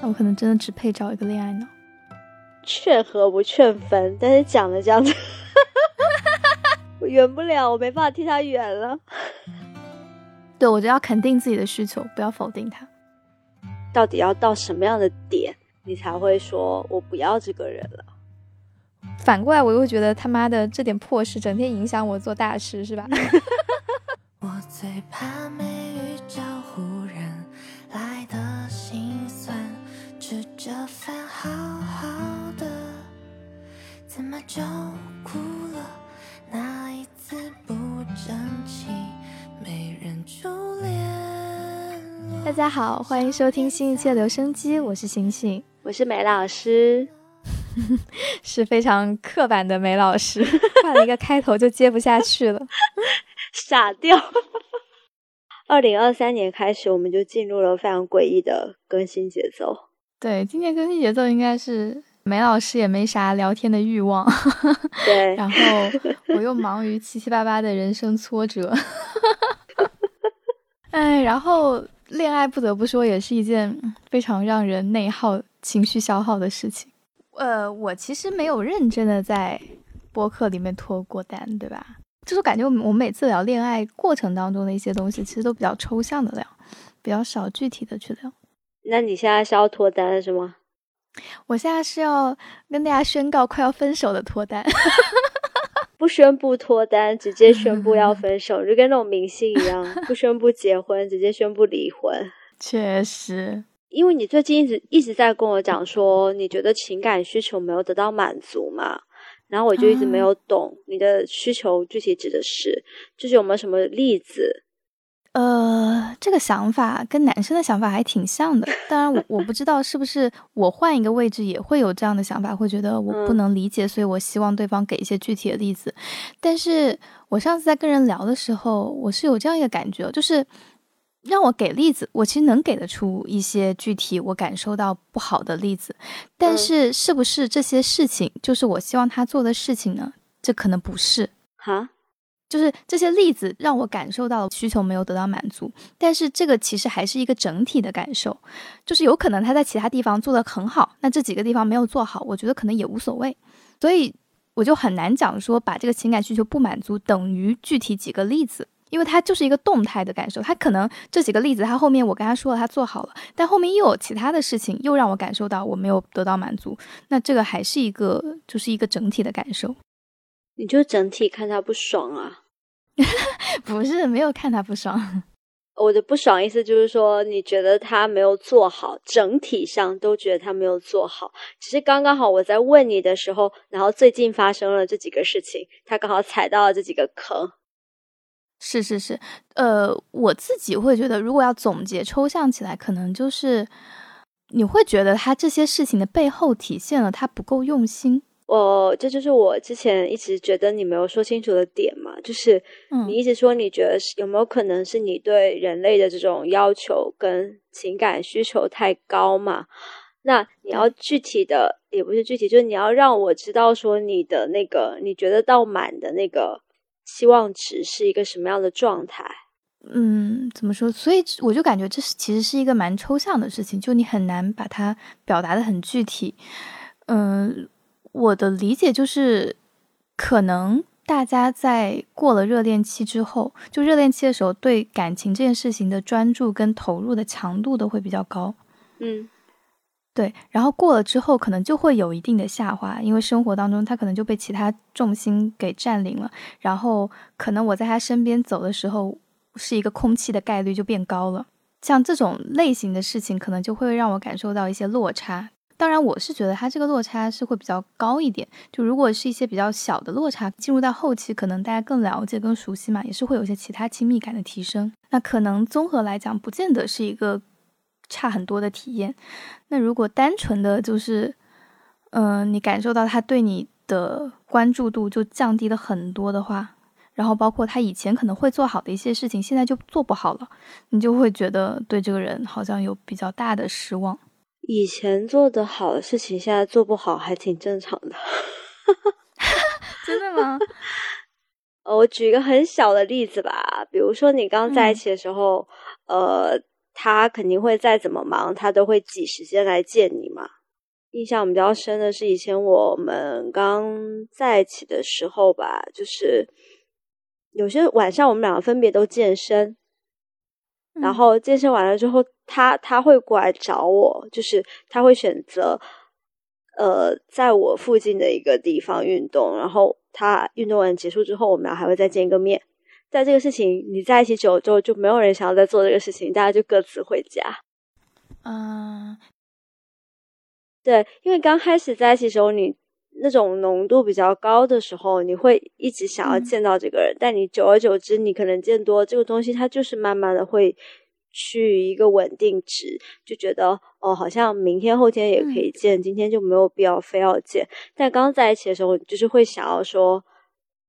那我可能真的只配找一个恋爱脑。劝和不劝分，但是讲的这样子，我圆不了，我没办法替他圆了。对，我就要肯定自己的需求，不要否定他。到底要到什么样的点，你才会说我不要这个人了？反过来，我又觉得他妈的这点破事，整天影响我做大事，是吧？我最怕没遇着忽然就哭了？那一次不争气，没人。大家好，欢迎收听新一期的留声机，我是星星，我是梅老师。是非常刻板的梅老师，换了一个开头就接不下去了，傻掉。二零二三年开始，我们就进入了非常诡异的更新节奏。对，今年更新节奏应该是梅老师也没啥聊天的欲望，对，然后我又忙于七七八八的人生挫折，哎，然后恋爱不得不说也是一件非常让人内耗、情绪消耗的事情。呃，我其实没有认真的在播客里面脱过单，对吧？就是感觉我们我们每次聊恋爱过程当中的一些东西，其实都比较抽象的聊，比较少具体的去聊。那你现在是要脱单是吗？我现在是要跟大家宣告快要分手的脱单，不宣布脱单，直接宣布要 分手，就跟那种明星一样，不宣布结婚，直接宣布离婚。确实。因为你最近一直一直在跟我讲说，你觉得情感需求没有得到满足嘛，然后我就一直没有懂你的需求具体指的是，就是有没有什么例子？呃，这个想法跟男生的想法还挺像的，当然我我不知道是不是我换一个位置也会有这样的想法，会觉得我不能理解，所以我希望对方给一些具体的例子。但是我上次在跟人聊的时候，我是有这样一个感觉，就是。让我给例子，我其实能给得出一些具体我感受到不好的例子，但是是不是这些事情就是我希望他做的事情呢？这可能不是哈，就是这些例子让我感受到需求没有得到满足，但是这个其实还是一个整体的感受，就是有可能他在其他地方做得很好，那这几个地方没有做好，我觉得可能也无所谓，所以我就很难讲说把这个情感需求不满足等于具体几个例子。因为它就是一个动态的感受，它可能这几个例子，它后面我跟他说了，他做好了，但后面又有其他的事情，又让我感受到我没有得到满足，那这个还是一个，就是一个整体的感受。你就整体看他不爽啊？不是，没有看他不爽。我的不爽意思就是说，你觉得他没有做好，整体上都觉得他没有做好。只是刚刚好我在问你的时候，然后最近发生了这几个事情，他刚好踩到了这几个坑。是是是，呃，我自己会觉得，如果要总结抽象起来，可能就是你会觉得他这些事情的背后体现了他不够用心。我这就是我之前一直觉得你没有说清楚的点嘛，就是你一直说你觉得是有没有可能是你对人类的这种要求跟情感需求太高嘛？那你要具体的，也不是具体，就是你要让我知道说你的那个你觉得到满的那个。期望值是一个什么样的状态？嗯，怎么说？所以我就感觉这是其实是一个蛮抽象的事情，就你很难把它表达的很具体。嗯，我的理解就是，可能大家在过了热恋期之后，就热恋期的时候，对感情这件事情的专注跟投入的强度都会比较高。嗯。对，然后过了之后，可能就会有一定的下滑，因为生活当中他可能就被其他重心给占领了，然后可能我在他身边走的时候，是一个空气的概率就变高了。像这种类型的事情，可能就会让我感受到一些落差。当然，我是觉得他这个落差是会比较高一点。就如果是一些比较小的落差，进入到后期，可能大家更了解、更熟悉嘛，也是会有一些其他亲密感的提升。那可能综合来讲，不见得是一个。差很多的体验。那如果单纯的就是，嗯，你感受到他对你的关注度就降低了很多的话，然后包括他以前可能会做好的一些事情，现在就做不好了，你就会觉得对这个人好像有比较大的失望。以前做的好的事情，现在做不好，还挺正常的。真的吗？呃，我举一个很小的例子吧，比如说你刚在一起的时候，呃。他肯定会再怎么忙，他都会挤时间来见你嘛。印象比较深的是以前我们刚在一起的时候吧，就是有些晚上我们两个分别都健身，然后健身完了之后，他他会过来找我，就是他会选择呃在我附近的一个地方运动，然后他运动完结束之后，我们俩还会再见个面。在这个事情你在一起久了之后，就没有人想要再做这个事情，大家就各自回家。嗯。对，因为刚开始在一起的时候，你那种浓度比较高的时候，你会一直想要见到这个人。但你久而久之，你可能见多这个东西，它就是慢慢的会趋于一个稳定值，就觉得哦，好像明天后天也可以见，今天就没有必要非要见。但刚在一起的时候，就是会想要说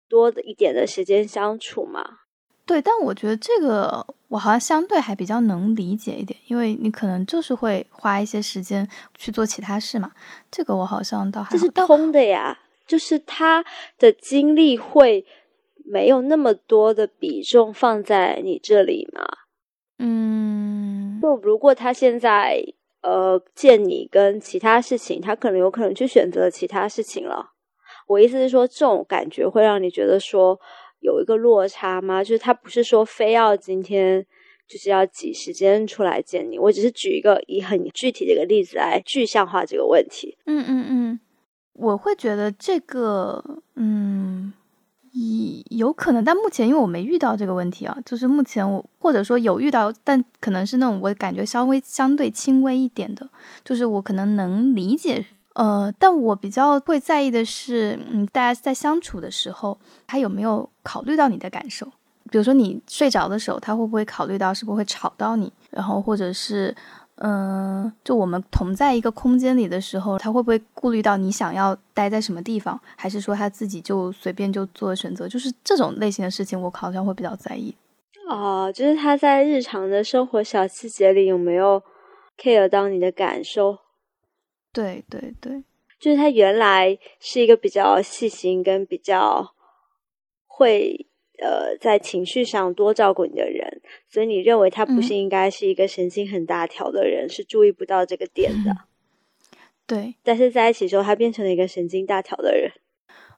多的一点的时间相处嘛。对，但我觉得这个我好像相对还比较能理解一点，因为你可能就是会花一些时间去做其他事嘛。这个我好像倒还这是通的呀，就是他的精力会没有那么多的比重放在你这里嘛。嗯，就如果他现在呃见你跟其他事情，他可能有可能去选择其他事情了。我意思是说，这种感觉会让你觉得说。有一个落差吗？就是他不是说非要今天就是要挤时间出来见你，我只是举一个以很具体的一个例子来具象化这个问题。嗯嗯嗯，我会觉得这个，嗯，有可能，但目前因为我没遇到这个问题啊，就是目前我或者说有遇到，但可能是那种我感觉稍微相对轻微一点的，就是我可能能理解。呃，但我比较会在意的是，嗯，大家在相处的时候，他有没有考虑到你的感受？比如说你睡着的时候，他会不会考虑到是不是会吵到你？然后或者是，嗯，就我们同在一个空间里的时候，他会不会顾虑到你想要待在什么地方？还是说他自己就随便就做选择？就是这种类型的事情，我好像会比较在意。哦，就是他在日常的生活小细节里有没有 care 到你的感受？对对对，就是他原来是一个比较细心跟比较会呃在情绪上多照顾你的人，所以你认为他不是应该是一个神经很大条的人，是注意不到这个点的。对，但是在一起之后，他变成了一个神经大条的人。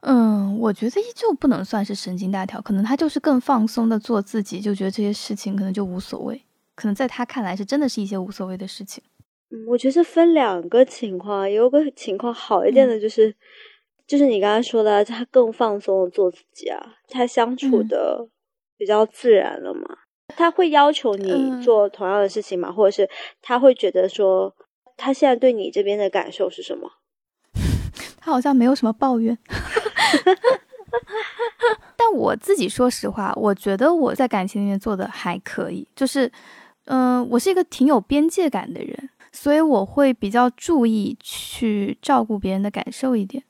嗯，我觉得依旧不能算是神经大条，可能他就是更放松的做自己，就觉得这些事情可能就无所谓，可能在他看来是真的是一些无所谓的事情。嗯，我觉得分两个情况，有个情况好一点的，就是，就是你刚才说的，他更放松的做自己啊，他相处的比较自然了嘛，他会要求你做同样的事情吗？或者是他会觉得说，他现在对你这边的感受是什么？他好像没有什么抱怨，但我自己说实话，我觉得我在感情里面做的还可以，就是，嗯，我是一个挺有边界感的人。所以我会比较注意去照顾别人的感受一点，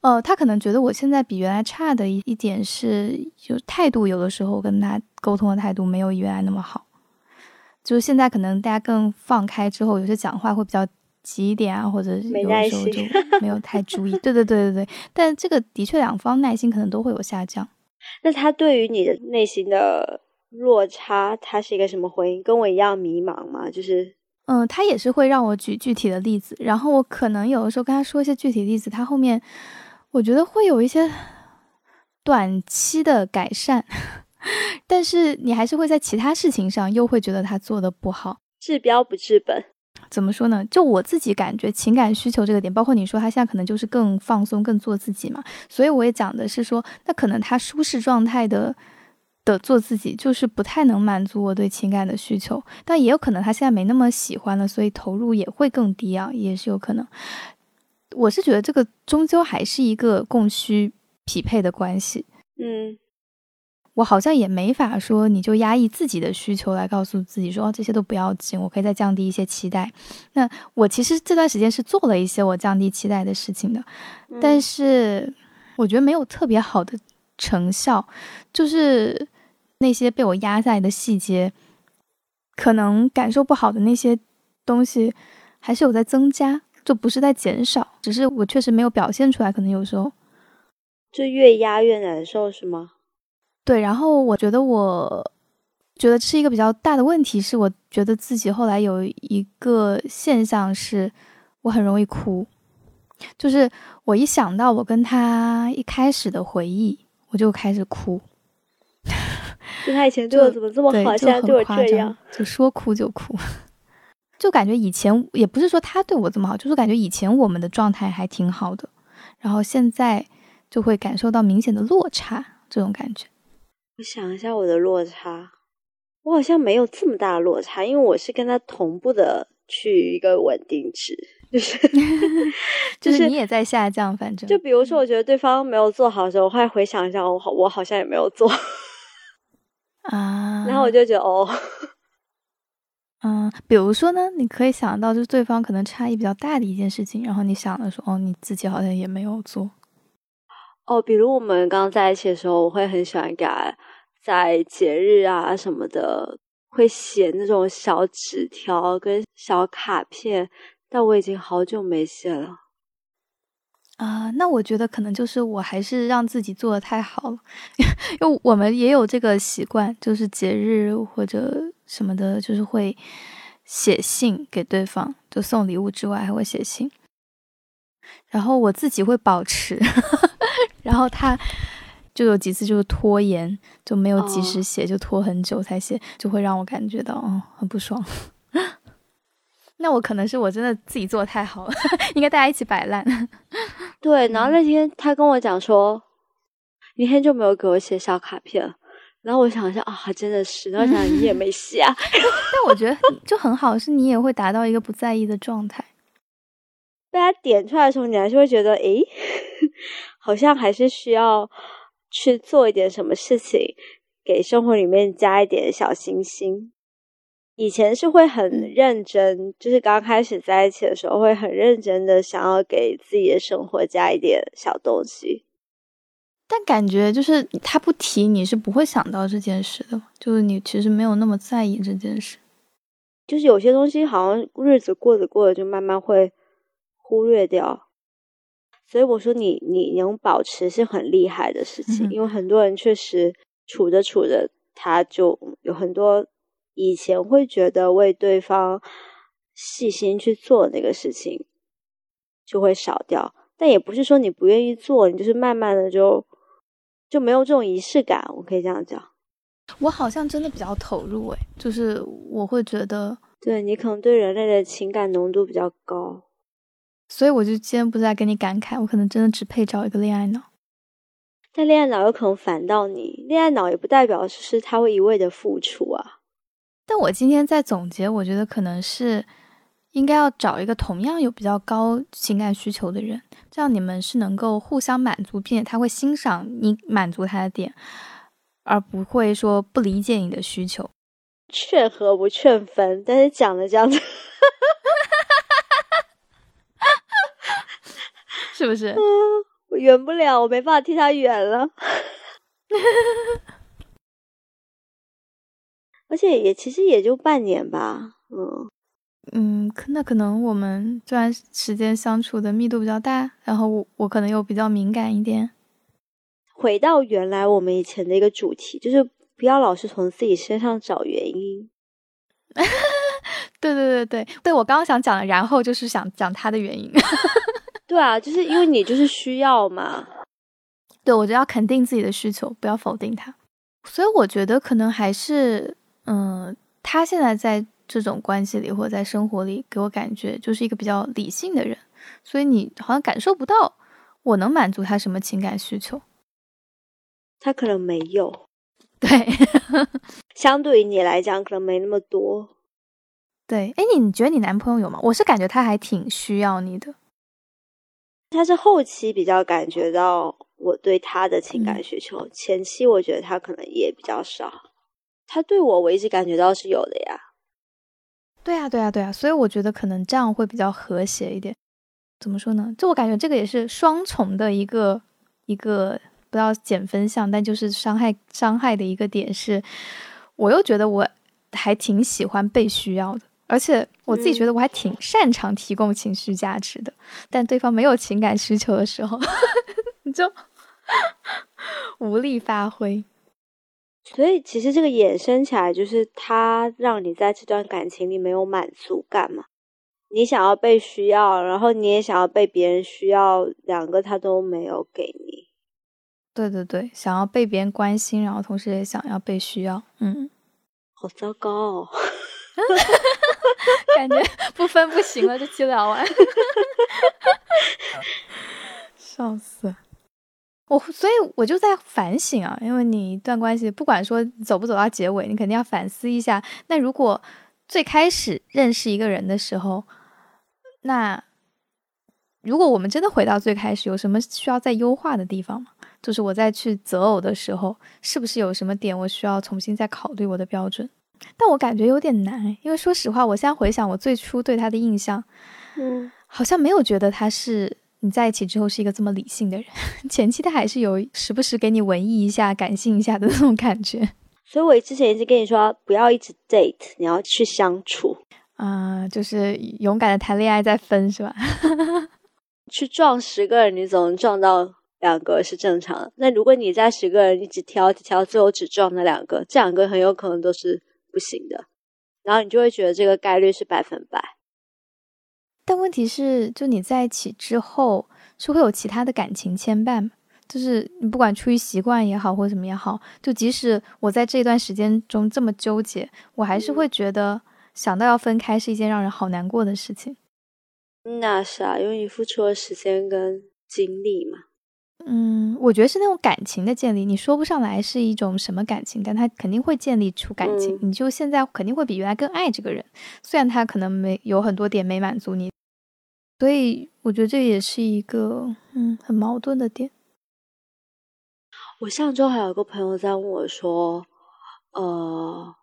呃，他可能觉得我现在比原来差的一一点是，就态度有的时候跟他沟通的态度没有原来那么好，就是现在可能大家更放开之后，有些讲话会比较急一点啊，或者有的时候就 没有太注意。对对对对对，但这个的确两方耐心可能都会有下降。那他对于你的内心的落差，他是一个什么回应？跟我一样迷茫吗？就是。嗯，他也是会让我举具体的例子，然后我可能有的时候跟他说一些具体例子，他后面我觉得会有一些短期的改善，但是你还是会在其他事情上又会觉得他做的不好，治标不治本。怎么说呢？就我自己感觉情感需求这个点，包括你说他现在可能就是更放松、更做自己嘛，所以我也讲的是说，那可能他舒适状态的。的做自己就是不太能满足我对情感的需求，但也有可能他现在没那么喜欢了，所以投入也会更低啊，也是有可能。我是觉得这个终究还是一个供需匹配的关系。嗯，我好像也没法说你就压抑自己的需求来告诉自己说哦这些都不要紧，我可以再降低一些期待。那我其实这段时间是做了一些我降低期待的事情的，但是我觉得没有特别好的成效，就是。那些被我压在的细节，可能感受不好的那些东西，还是有在增加，就不是在减少。只是我确实没有表现出来，可能有时候就越压越难受，是吗？对。然后我觉得我觉得是一个比较大的问题，是我觉得自己后来有一个现象是，我很容易哭，就是我一想到我跟他一开始的回忆，我就开始哭。就他以前对我怎么这么好，现在对我这样，就说哭就哭，就感觉以前也不是说他对我这么好，就是感觉以前我们的状态还挺好的，然后现在就会感受到明显的落差，这种感觉。我想一下我的落差。我好像没有这么大的落差，因为我是跟他同步的去一个稳定值，就是就是你也在下降，反正就比如说，我觉得对方没有做好的时候，我会回想一下，我好我好像也没有做啊，然后我就觉得哦，嗯，比如说呢，你可以想到就是对方可能差异比较大的一件事情，然后你想的说哦，你自己好像也没有做哦，比如我们刚在一起的时候，我会很喜欢给他。在节日啊什么的，会写那种小纸条跟小卡片，但我已经好久没写了。啊，那我觉得可能就是我还是让自己做的太好了，因为我们也有这个习惯，就是节日或者什么的，就是会写信给对方，就送礼物之外还会写信。然后我自己会保持，然后他。就有几次就是拖延，就没有及时写，就拖很久才写，就会让我感觉到哦很不爽。那我可能是我真的自己做的太好了，应该大家一起摆烂。对，然后那天他跟我讲说，明天就没有给我写小卡片，然后我想一下啊，真的是，然后想你也没写啊。但我觉得就很好，是你也会达到一个不在意的状态。被他点出来的时候，你还是会觉得，诶，好像还是需要。去做一点什么事情，给生活里面加一点小星星。以前是会很认真，就是刚开始在一起的时候会很认真的想要给自己的生活加一点小东西。但感觉就是他不提，你是不会想到这件事的，就是你其实没有那么在意这件事。就是有些东西好像日子过着过着就慢慢会忽略掉。所以我说你你能保持是很厉害的事情，因为很多人确实处着处着，他就有很多以前会觉得为对方细心去做那个事情就会少掉，但也不是说你不愿意做，你就是慢慢的就就没有这种仪式感。我可以这样讲，我好像真的比较投入诶，就是我会觉得，对你可能对人类的情感浓度比较高。所以我就今天不再跟你感慨，我可能真的只配找一个恋爱脑。但恋爱脑有可能烦到你，恋爱脑也不代表是他会一味的付出啊。但我今天在总结，我觉得可能是应该要找一个同样有比较高情感需求的人，这样你们是能够互相满足，并且他会欣赏你满足他的点，而不会说不理解你的需求。劝和不劝分，但是讲的这样子。是不是？嗯，我圆不了，我没办法替他圆了。而且也其实也就半年吧。嗯嗯，可那可能我们这段时间相处的密度比较大，然后我我可能又比较敏感一点。回到原来我们以前的一个主题，就是不要老是从自己身上找原因。对对对对对，我刚刚想讲的，然后就是想讲他的原因。对啊，就是因为你就是需要嘛。对，我就要肯定自己的需求，不要否定他。所以我觉得可能还是，嗯，他现在在这种关系里或者在生活里，给我感觉就是一个比较理性的人。所以你好像感受不到我能满足他什么情感需求。他可能没有。对，相对于你来讲，可能没那么多。对，哎，你你觉得你男朋友有吗？我是感觉他还挺需要你的。他是后期比较感觉到我对他的情感需求，前期我觉得他可能也比较少。他对我，我一直感觉到是有的呀。对呀，对呀，对呀，所以我觉得可能这样会比较和谐一点。怎么说呢？就我感觉这个也是双重的一个一个不要减分项，但就是伤害伤害的一个点是，我又觉得我还挺喜欢被需要的。而且我自己觉得我还挺擅长提供情绪价值的，但对方没有情感需求的时候，你 就 无力发挥。所以其实这个衍生起来，就是他让你在这段感情里没有满足感嘛？你想要被需要，然后你也想要被别人需要，两个他都没有给你。对对对，想要被别人关心，然后同时也想要被需要。嗯，好糟糕哦，感觉 不分不行了，这期聊完，笑死。我所以我就在反省啊，因为你一段关系，不管说走不走到结尾，你肯定要反思一下。那如果最开始认识一个人的时候，那如果我们真的回到最开始，有什么需要再优化的地方吗？就是我在去择偶的时候，是不是有什么点我需要重新再考虑我的标准？但我感觉有点难，因为说实话，我现在回想我最初对他的印象，嗯，好像没有觉得他是。你在一起之后是一个这么理性的人，前期他还是有时不时给你文艺一下、感性一下的那种感觉。所以我之前一直跟你说，不要一直 date，你要去相处啊，就是勇敢的谈恋爱再分，是吧？去撞十个人，你总能撞到两个是正常的。那如果你在十个人一直挑、挑，最后只撞那两个，这两个很有可能都是不行的，然后你就会觉得这个概率是百分百。但问题是，就你在一起之后，是会有其他的感情牵绊就是你不管出于习惯也好，或者什么也好，就即使我在这段时间中这么纠结，我还是会觉得想到要分开是一件让人好难过的事情。那是啊，因为你付出了时间跟精力嘛。嗯，我觉得是那种感情的建立，你说不上来是一种什么感情，但他肯定会建立出感情。你就现在肯定会比原来更爱这个人，虽然他可能没有很多点没满足你。所以我觉得这也是一个嗯很矛盾的点。我上周还有个朋友在问我说：“呃，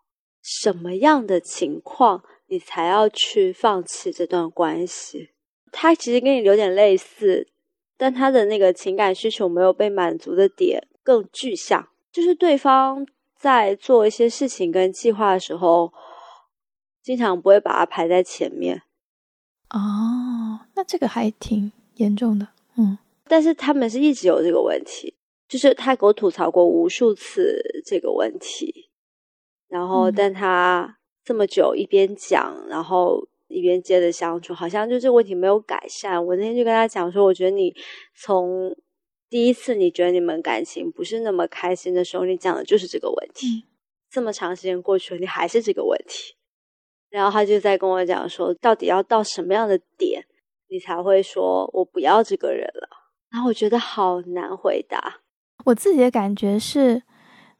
什么样的情况你才要去放弃这段关系？”他其实跟你有点类似，但他的那个情感需求没有被满足的点更具象，就是对方在做一些事情跟计划的时候，经常不会把它排在前面。哦，那这个还挺严重的，嗯。但是他们是一直有这个问题，就是他给我吐槽过无数次这个问题，然后但他这么久一边讲，然后一边接着相处，好像就这个问题没有改善。我那天就跟他讲说，我觉得你从第一次你觉得你们感情不是那么开心的时候，你讲的就是这个问题。这么长时间过去了，你还是这个问题。然后他就在跟我讲说，到底要到什么样的点，你才会说我不要这个人了？然后我觉得好难回答。我自己的感觉是，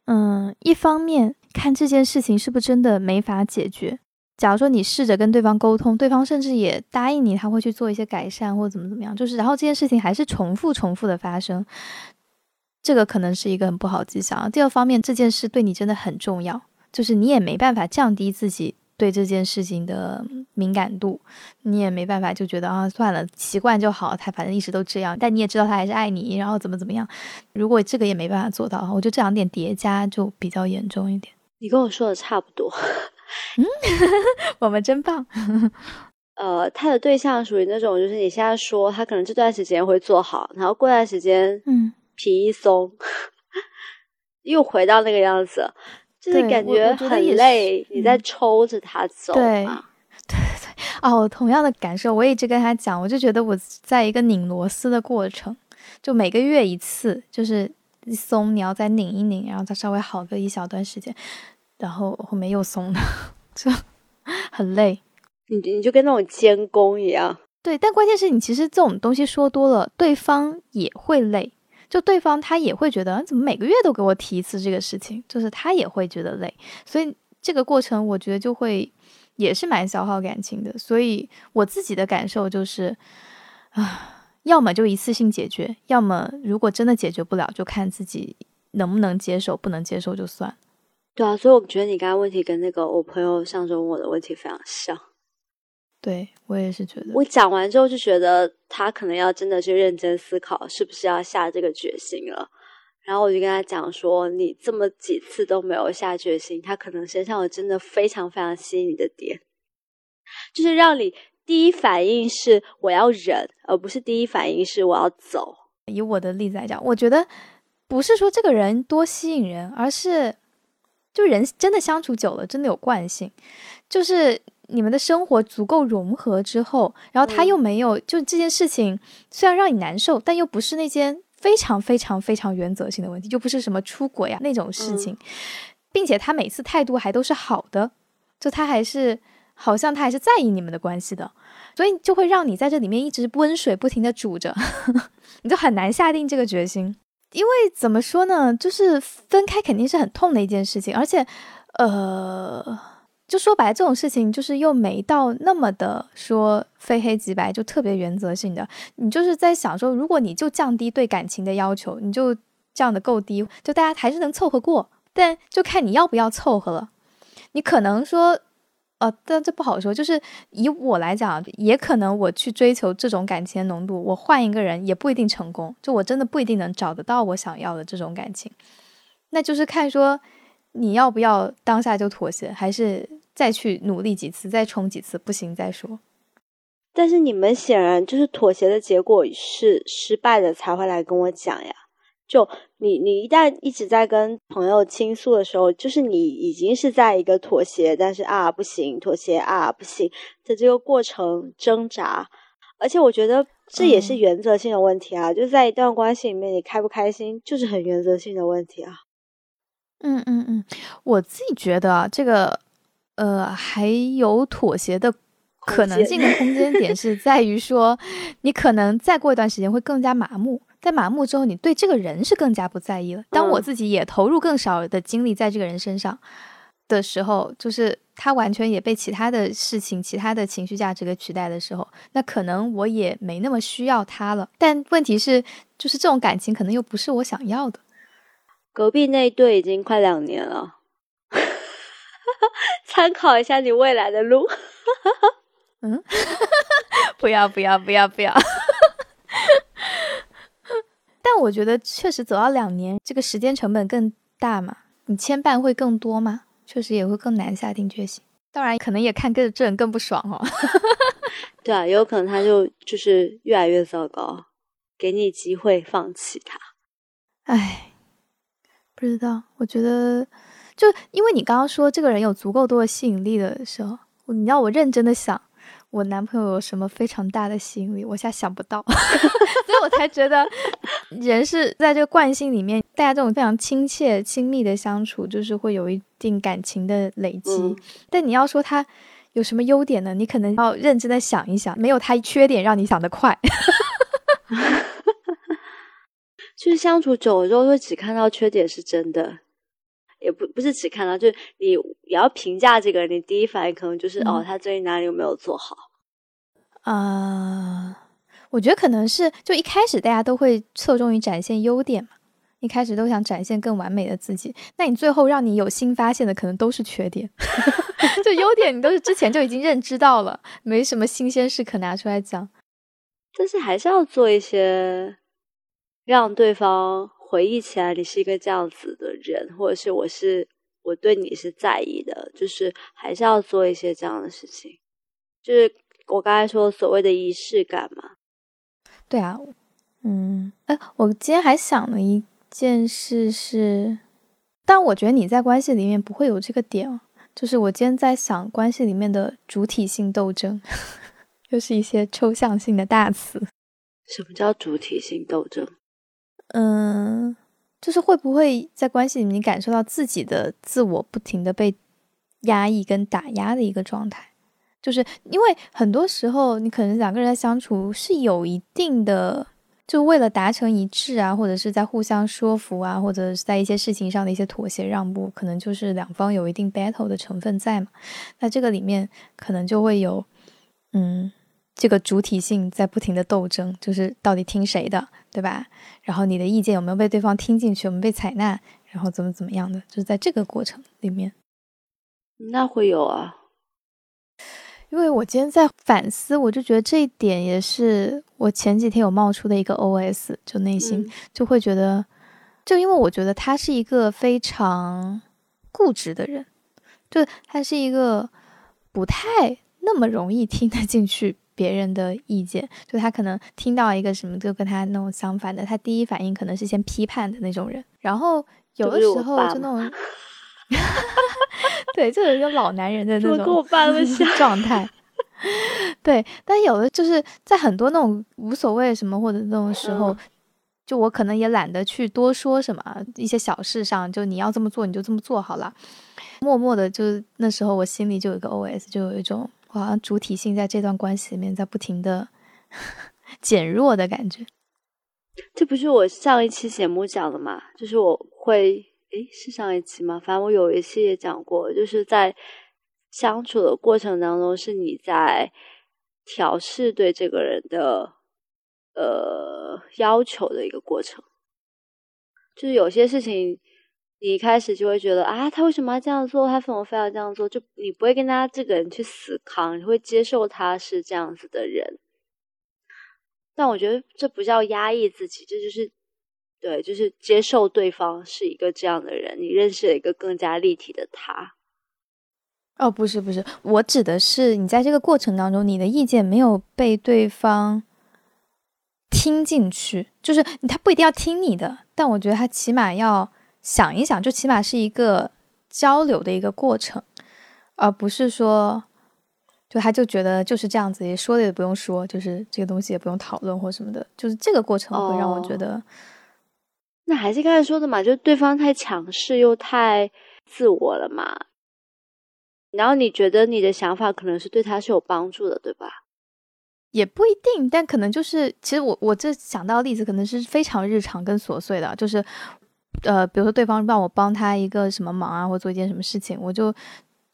嗯，一方面看这件事情是不是真的没法解决。假如说你试着跟对方沟通，对方甚至也答应你他会去做一些改善或者怎么怎么样，就是然后这件事情还是重复重复的发生，这个可能是一个很不好迹象。第二方面，这件事对你真的很重要，就是你也没办法降低自己。对这件事情的敏感度，你也没办法就觉得啊，算了，习惯就好。他反正一直都这样，但你也知道他还是爱你，然后怎么怎么样。如果这个也没办法做到，我觉得这两点叠加就比较严重一点。你跟我说的差不多，嗯，我们真棒。呃，他的对象属于那种，就是你现在说他可能这段时间会做好，然后过段时间，嗯，皮一松，又回到那个样子。就是感觉很累，你在抽着他走。对，对对对。哦，同样的感受，我一直跟他讲，我就觉得我在一个拧螺丝的过程，就每个月一次，就是一松，你要再拧一拧，然后再稍微好个一小段时间，然后后面又松了，就很累。你你就跟那种监工一样。对，但关键是你其实这种东西说多了，对方也会累。就对方他也会觉得，怎么每个月都给我提一次这个事情，就是他也会觉得累，所以这个过程我觉得就会也是蛮消耗感情的。所以我自己的感受就是，啊，要么就一次性解决，要么如果真的解决不了，就看自己能不能接受，不能接受就算。对啊，所以我觉得你刚刚问题跟那个我朋友上周问我的问题非常像。对我也是觉得，我讲完之后就觉得他可能要真的去认真思考，是不是要下这个决心了。然后我就跟他讲说，你这么几次都没有下决心，他可能身上有真的非常非常吸引你的点，就是让你第一反应是我要忍，而不是第一反应是我要走。以我的例子来讲，我觉得不是说这个人多吸引人，而是就人真的相处久了，真的有惯性，就是你们的生活足够融合之后，然后他又没有就这件事情虽然让你难受，但又不是那件非常非常非常原则性的问题，就不是什么出轨啊那种事情，并且他每次态度还都是好的，就他还是好像他还是在意你们的关系的，所以就会让你在这里面一直温水不停的煮着，你就很难下定这个决心。因为怎么说呢，就是分开肯定是很痛的一件事情，而且，呃，就说白了，这种事情就是又没到那么的说非黑即白，就特别原则性的。你就是在想说，如果你就降低对感情的要求，你就降的够低，就大家还是能凑合过。但就看你要不要凑合了。你可能说。哦，但这不好说。就是以我来讲，也可能我去追求这种感情浓度，我换一个人也不一定成功。就我真的不一定能找得到我想要的这种感情。那就是看说你要不要当下就妥协，还是再去努力几次，再冲几次，不行再说。但是你们显然就是妥协的结果是失败的，才会来跟我讲呀。就你，你一旦一直在跟朋友倾诉的时候，就是你已经是在一个妥协，但是啊不行，妥协啊不行的这个过程挣扎。而且我觉得这也是原则性的问题啊，就在一段关系里面，你开不开心就是很原则性的问题啊。嗯嗯嗯，我自己觉得这个呃还有妥协的可能性的空间点是在于说，你可能再过一段时间会更加麻木。在麻木之后，你对这个人是更加不在意了。当我自己也投入更少的精力在这个人身上的时候，就是他完全也被其他的事情、其他的情绪价值给取代的时候，那可能我也没那么需要他了。但问题是，就是这种感情可能又不是我想要的。隔壁那对已经快两年了，参考一下你未来的路。嗯，不要不要不要不要。但我觉得确实走到两年，这个时间成本更大嘛，你牵绊会更多嘛，确实也会更难下定决心。当然，可能也看个这人更不爽哦。对啊，有可能他就就是越来越糟糕，给你机会放弃他。唉，不知道，我觉得就因为你刚刚说这个人有足够多的吸引力的时候，你要我认真的想。我男朋友有什么非常大的吸引力？我现在想不到，所以我才觉得人是在这个惯性里面，大家这种非常亲切、亲密的相处，就是会有一定感情的累积。但你要说他有什么优点呢？你可能要认真的想一想，没有他缺点让你想得快。就是相处久了之后，会只看到缺点，是真的。也不不是只看到，就是你也要评价这个人，你第一反应可能就是哦，他最近哪里有没有做好？啊，我觉得可能是就一开始大家都会侧重于展现优点嘛，一开始都想展现更完美的自己，那你最后让你有新发现的可能都是缺点，就优点你都是之前就已经认知到了，没什么新鲜事可拿出来讲，但是还是要做一些让对方。回忆起来，你是一个这样子的人，或者是我是我对你是在意的，就是还是要做一些这样的事情，就是我刚才说所谓的仪式感嘛。对啊，嗯，哎，我今天还想了一件事是，但我觉得你在关系里面不会有这个点，就是我今天在想关系里面的主体性斗争，又是一些抽象性的大词。什么叫主体性斗争？嗯，就是会不会在关系里面，感受到自己的自我不停的被压抑跟打压的一个状态？就是因为很多时候，你可能两个人在相处是有一定的，就为了达成一致啊，或者是在互相说服啊，或者是在一些事情上的一些妥协让步，可能就是两方有一定 battle 的成分在嘛。那这个里面可能就会有，嗯。这个主体性在不停的斗争，就是到底听谁的，对吧？然后你的意见有没有被对方听进去，有没有被采纳？然后怎么怎么样的？就是在这个过程里面，那会有啊。因为我今天在反思，我就觉得这一点也是我前几天有冒出的一个 OS，就内心就会觉得，就因为我觉得他是一个非常固执的人，就他是一个不太那么容易听得进去。别人的意见，就他可能听到一个什么，就跟他那种相反的，他第一反应可能是先批判的那种人。然后有的时候就那种，对，就有一个老男人的那种跟我爸那么像 状态。对，但有的就是在很多那种无所谓什么或者那种时候，就我可能也懒得去多说什么一些小事上，就你要这么做你就这么做好了。默默的，就那时候我心里就有一个 OS，就有一种好像主体性在这段关系里面在不停的 减弱的感觉。这不是我上一期节目讲的嘛？就是我会，诶，是上一期吗？反正我有一期也讲过，就是在相处的过程当中，是你在调试对这个人的呃要求的一个过程。就是有些事情，你一开始就会觉得啊，他为什么要这样做？他为什么非要这样做？就你不会跟他这个人去死扛，你会接受他是这样子的人。但我觉得这不叫压抑自己，这就是对，就是接受对方是一个这样的人，你认识了一个更加立体的他。哦，不是不是，我指的是你在这个过程当中，你的意见没有被对方听进去，就是他不一定要听你的，但我觉得他起码要想一想，就起码是一个交流的一个过程，而不是说。就他就觉得就是这样子，也说的也不用说，就是这个东西也不用讨论或什么的，就是这个过程会让我觉得，那还是刚才说的嘛，就对方太强势又太自我了嘛。然后你觉得你的想法可能是对他是有帮助的，对吧？也不一定，但可能就是，其实我我这想到的例子可能是非常日常跟琐碎的，就是呃，比如说对方让我帮他一个什么忙啊，或做一件什么事情，我就。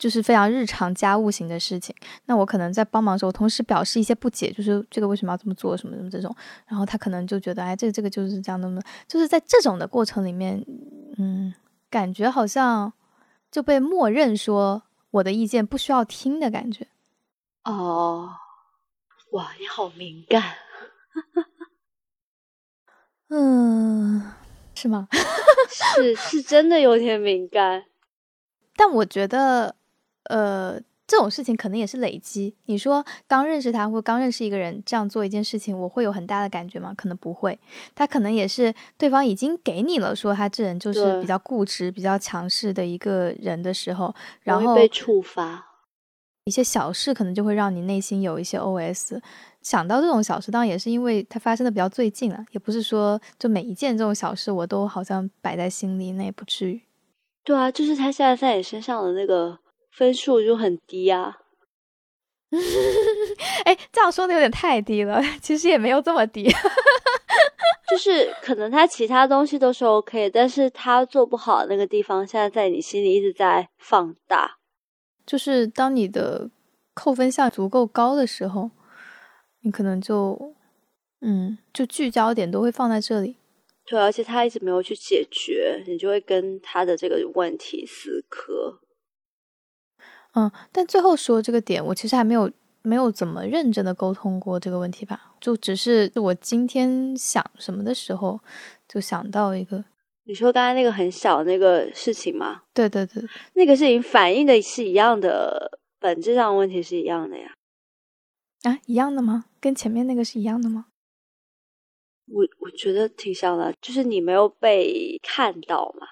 就是非常日常家务型的事情，那我可能在帮忙的时候，同时表示一些不解，就是这个为什么要这么做，什么什么这种，然后他可能就觉得，哎，这个这个就是这样的么，就是在这种的过程里面，嗯，感觉好像就被默认说我的意见不需要听的感觉。哦，哇，你好敏感，嗯，是吗？是是真的有点敏感，但我觉得。呃，这种事情可能也是累积。你说刚认识他或刚认识一个人，这样做一件事情，我会有很大的感觉吗？可能不会。他可能也是对方已经给你了，说他这人就是比较固执、比较强势的一个人的时候，然后被触发一些小事，可能就会让你内心有一些 OS。想到这种小事，当然也是因为它发生的比较最近了，也不是说就每一件这种小事我都好像摆在心里，那也不至于。对啊，就是他现在在你身上的那个。分数就很低啊，哎，这样说的有点太低了，其实也没有这么低，就是可能他其他东西都是 OK，但是他做不好那个地方，现在在你心里一直在放大。就是当你的扣分项足够高的时候，你可能就，嗯，就聚焦点都会放在这里。对，而且他一直没有去解决，你就会跟他的这个问题死磕。嗯，但最后说这个点，我其实还没有没有怎么认真的沟通过这个问题吧，就只是我今天想什么的时候，就想到一个，你说刚才那个很小那个事情吗？对对对，那个事情反映的是一样的，本质上问题是一样的呀。啊，一样的吗？跟前面那个是一样的吗？我我觉得挺像的，就是你没有被看到嘛。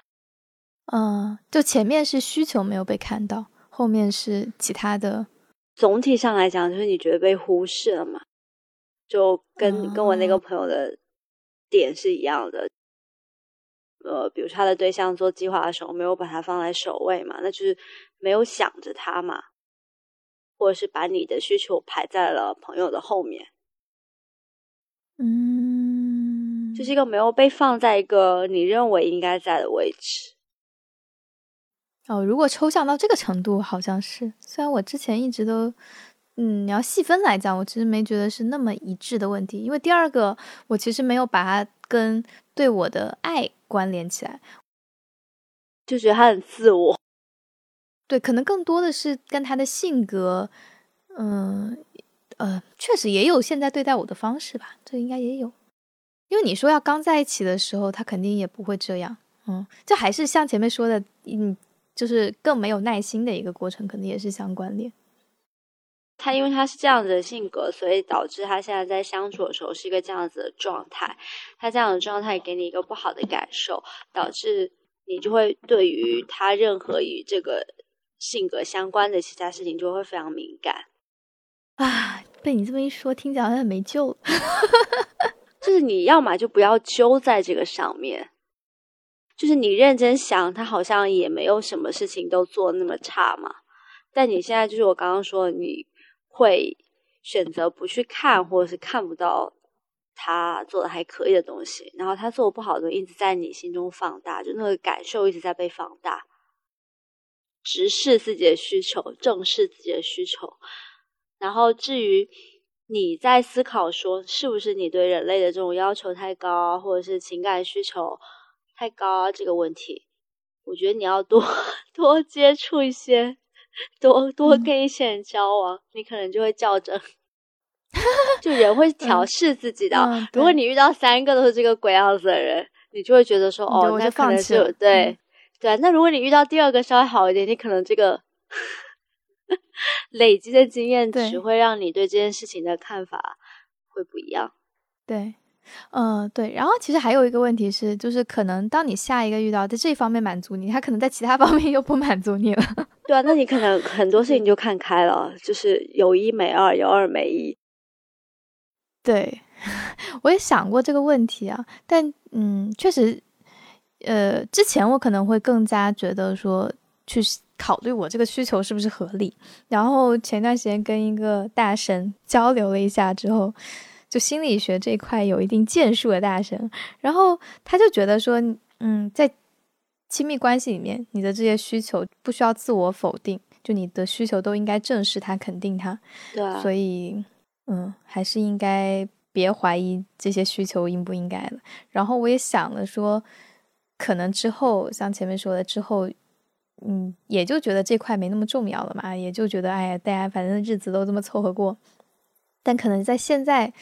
嗯，就前面是需求没有被看到。后面是其他的，总体上来讲，就是你觉得被忽视了嘛？就跟跟我那个朋友的点是一样的。呃，比如他的对象做计划的时候，没有把他放在首位嘛，那就是没有想着他嘛，或者是把你的需求排在了朋友的后面。嗯，就是一个没有被放在一个你认为应该在的位置。哦，如果抽象到这个程度，好像是。虽然我之前一直都，嗯，你要细分来讲，我其实没觉得是那么一致的问题。因为第二个，我其实没有把它跟对我的爱关联起来，就觉得他很自我。对，可能更多的是跟他的性格，嗯，呃，确实也有现在对待我的方式吧，这应该也有。因为你说要刚在一起的时候，他肯定也不会这样。嗯，这还是像前面说的，嗯。就是更没有耐心的一个过程，可能也是相关联。他因为他是这样子的性格，所以导致他现在在相处的时候是一个这样子的状态。他这样的状态给你一个不好的感受，导致你就会对于他任何与这个性格相关的其他事情就会非常敏感啊。被你这么一说，听起来好像没救了。就是你要么就不要揪在这个上面，就是你认真想，他好像也没有什么事情都做那么差嘛。但你现在就是我刚刚说，你会选择不去看，或者是看不到他做的还可以的东西，然后他做的不好的一直在你心中放大，就那个感受一直在被放大。直视自己的需求，正视自己的需求。然后至于你在思考说，是不是你对人类的这种要求太高，或者是情感需求太高这个问题，我觉得你要多多接触一些。多多跟一些人交往，你可能就会较真，就人会调试自己的。如果你遇到三个都是这个鬼样子的人，你就会觉得说，哦，那可能是对对。那如果你遇到第二个稍微好一点，你可能这个 累积的经验只会让你对这件事情的看法会不一样。对。嗯，对。然后其实还有一个问题是，就是可能当你下一个遇到在这方面满足你，他可能在其他方面又不满足你了。对啊，那你可能很多事情就看开了，就是有一没二，有二没一。对，我也想过这个问题啊，但嗯，确实，呃，之前我可能会更加觉得说去考虑我这个需求是不是合理。然后前段时间跟一个大神交流了一下之后。就心理学这一块有一定建树的大神，然后他就觉得说，嗯，在亲密关系里面，你的这些需求不需要自我否定，就你的需求都应该正视它，肯定它。对，所以，嗯，还是应该别怀疑这些需求应不应该了。然后我也想了说，可能之后像前面说的之后，嗯，也就觉得这块没那么重要了嘛，也就觉得，哎呀，大家反正日子都这么凑合过。但可能在现在，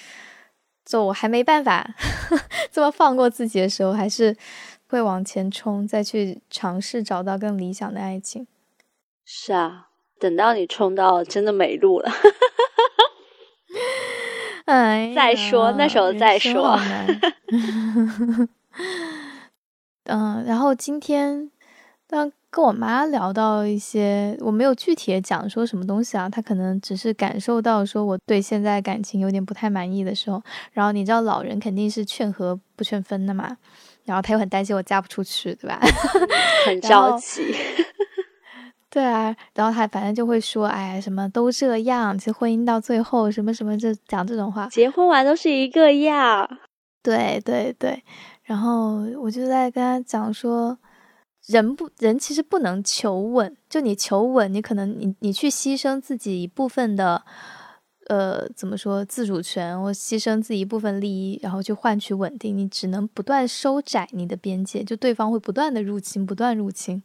就我还没办法 这么放过自己的时候，还是会往前冲，再去尝试找到更理想的爱情。是啊，等到你冲到真的没路了，哎，再说那时候再说。嗯，然后今天当。跟我妈聊到一些，我没有具体的讲说什么东西啊，她可能只是感受到说我对现在感情有点不太满意的时候，然后你知道老人肯定是劝和不劝分的嘛，然后她又很担心我嫁不出去，对吧？很着急。对啊，然后他反正就会说，哎，什么都这样，其实婚姻到最后什么什么，就讲这种话，结婚完都是一个样。对对对，然后我就在跟他讲说。人不人其实不能求稳，就你求稳，你可能你你去牺牲自己一部分的，呃，怎么说自主权，或牺牲自己一部分利益，然后去换取稳定，你只能不断收窄你的边界，就对方会不断的入侵，不断入侵。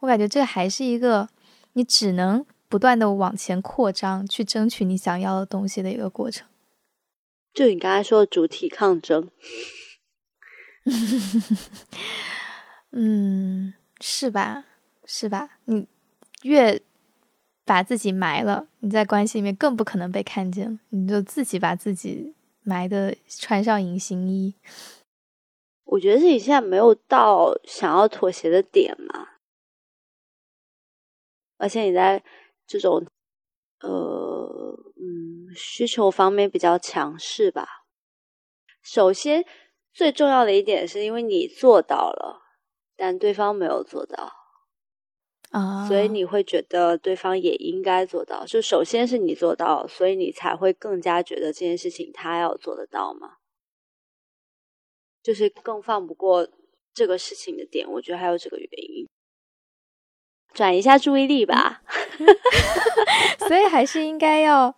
我感觉这还是一个你只能不断的往前扩张，去争取你想要的东西的一个过程。就你刚才说的主体抗争，嗯。是吧？是吧？你越把自己埋了，你在关系里面更不可能被看见。你就自己把自己埋的穿上隐形衣。我觉得自己现在没有到想要妥协的点嘛。而且你在这种呃嗯需求方面比较强势吧。首先最重要的一点是因为你做到了。但对方没有做到啊，所以你会觉得对方也应该做到。就首先是你做到，所以你才会更加觉得这件事情他要做得到吗？就是更放不过这个事情的点，我觉得还有这个原因。转移一下注意力吧，所以还是应该要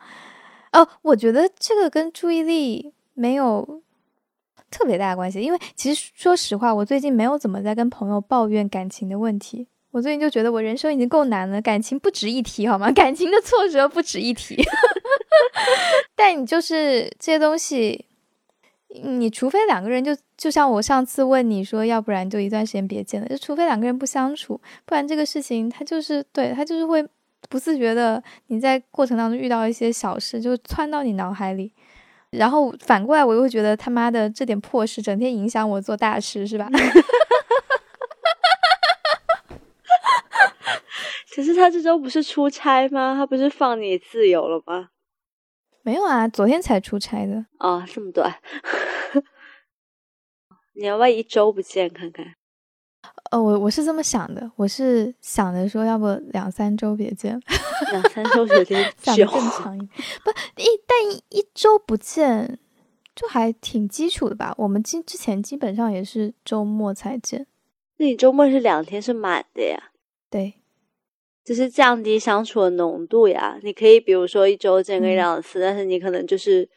哦。我觉得这个跟注意力没有。特别大的关系，因为其实说实话，我最近没有怎么在跟朋友抱怨感情的问题。我最近就觉得我人生已经够难了，感情不值一提，好吗？感情的挫折不值一提。但你就是这些东西，你除非两个人就就像我上次问你说，要不然就一段时间别见了，就除非两个人不相处，不然这个事情它就是对它就是会不自觉的，你在过程当中遇到一些小事，就窜到你脑海里。然后反过来，我又会觉得他妈的这点破事整天影响我做大事，是吧？可是他这周不是出差吗？他不是放你自由了吗？没有啊，昨天才出差的。哦，这么短。你要万一周不见看看？呃，我我是这么想的，我是想着说，要不两三周别见，两三周有点久，更长一点不一，但一一周不见，就还挺基础的吧。我们之之前基本上也是周末才见。那你周末是两天是满的呀？对，就是降低相处的浓度呀。你可以比如说一周见个一两次，但是你可能就是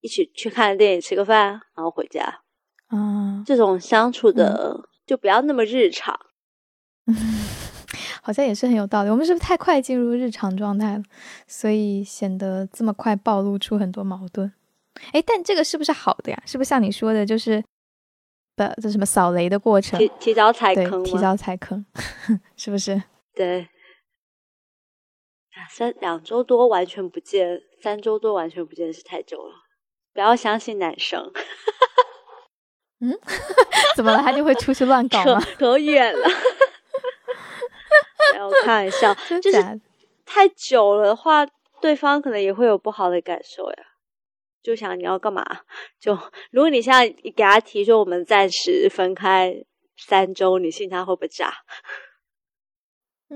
一起去看电影、吃个饭，然后回家。啊，这种相处的就不要那么日常。好像也是很有道理。我们是不是太快进入日常状态了，所以显得这么快暴露出很多矛盾？哎，但这个是不是好的呀？是不是像你说的，就是？不这什么扫雷的过程？提提早踩坑，提早踩坑，是不是？对，三两周多完全不见，三周多完全不见是太久了。不要相信男生。嗯？怎么了？他就会出去乱搞吗？可远了。没有开玩笑，就是太久了的话，对方可能也会有不好的感受呀。就想你要干嘛？就如果你现在给他提说我们暂时分开三周，你信他会不会炸？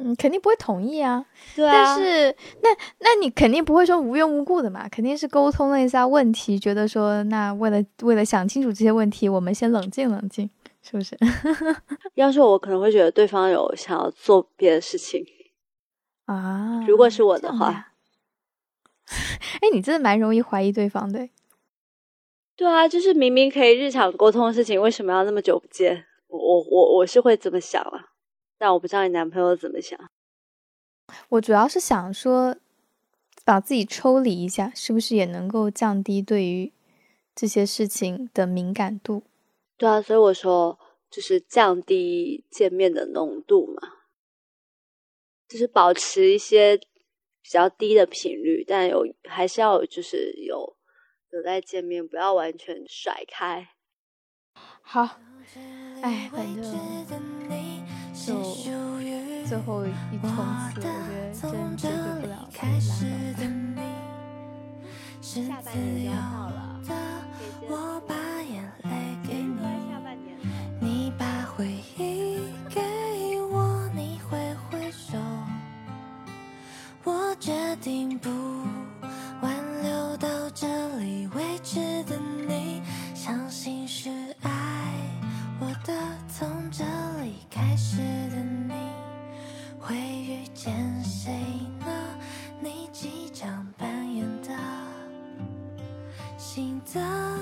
嗯，肯定不会同意啊。对啊。但是那那你肯定不会说无缘无故的嘛，肯定是沟通了一下问题，觉得说那为了为了想清楚这些问题，我们先冷静冷静，是不是？要是我可能会觉得对方有想要做别的事情啊。如果是我的话。哎，你真的蛮容易怀疑对方的。对啊，就是明明可以日常沟通的事情，为什么要那么久不见？我我我我是会这么想啊，但我不知道你男朋友怎么想。我主要是想说，把自己抽离一下，是不是也能够降低对于这些事情的敏感度？对啊，所以我说就是降低见面的浓度嘛，就是保持一些。比较低的频率，但有还是要就是有有在见面，不要完全甩开。好，哎，反正就最后一冲刺，我觉得真解决不了，下半年。到了，我把眼泪给你，你把回忆给我，你挥挥手。我决定不的你，会遇见谁呢？你即将扮演的新的